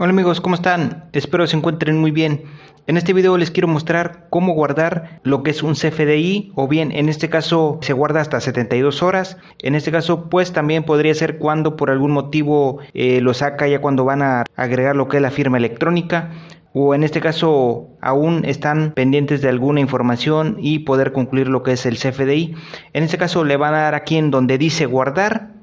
Hola amigos, ¿cómo están? Espero se encuentren muy bien. En este video les quiero mostrar cómo guardar lo que es un CFDI o bien en este caso se guarda hasta 72 horas. En este caso pues también podría ser cuando por algún motivo eh, lo saca ya cuando van a agregar lo que es la firma electrónica o en este caso aún están pendientes de alguna información y poder concluir lo que es el CFDI. En este caso le van a dar aquí en donde dice guardar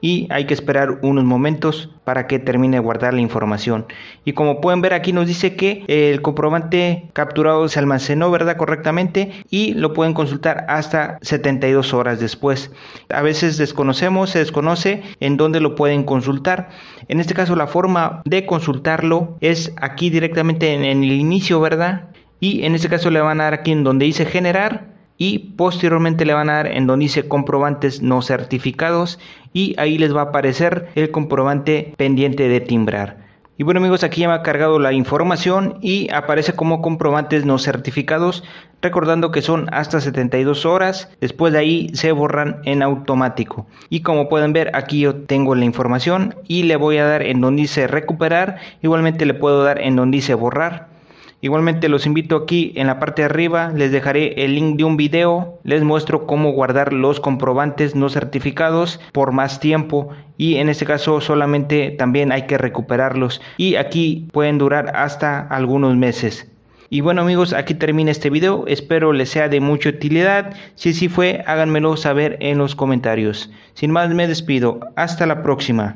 y hay que esperar unos momentos para que termine de guardar la información. Y como pueden ver aquí nos dice que el comprobante capturado se almacenó verdad correctamente y lo pueden consultar hasta 72 horas después. A veces desconocemos se desconoce en dónde lo pueden consultar. En este caso la forma de consultarlo es aquí directamente en, en el inicio verdad y en este caso le van a dar aquí en donde dice generar y posteriormente le van a dar en donde dice comprobantes no certificados y ahí les va a aparecer el comprobante pendiente de timbrar. Y bueno amigos, aquí ya me ha cargado la información y aparece como comprobantes no certificados, recordando que son hasta 72 horas, después de ahí se borran en automático. Y como pueden ver, aquí yo tengo la información y le voy a dar en donde dice recuperar, igualmente le puedo dar en donde dice borrar Igualmente los invito aquí en la parte de arriba, les dejaré el link de un video, les muestro cómo guardar los comprobantes no certificados por más tiempo y en este caso solamente también hay que recuperarlos y aquí pueden durar hasta algunos meses. Y bueno amigos, aquí termina este video, espero les sea de mucha utilidad, si así fue háganmelo saber en los comentarios. Sin más me despido, hasta la próxima.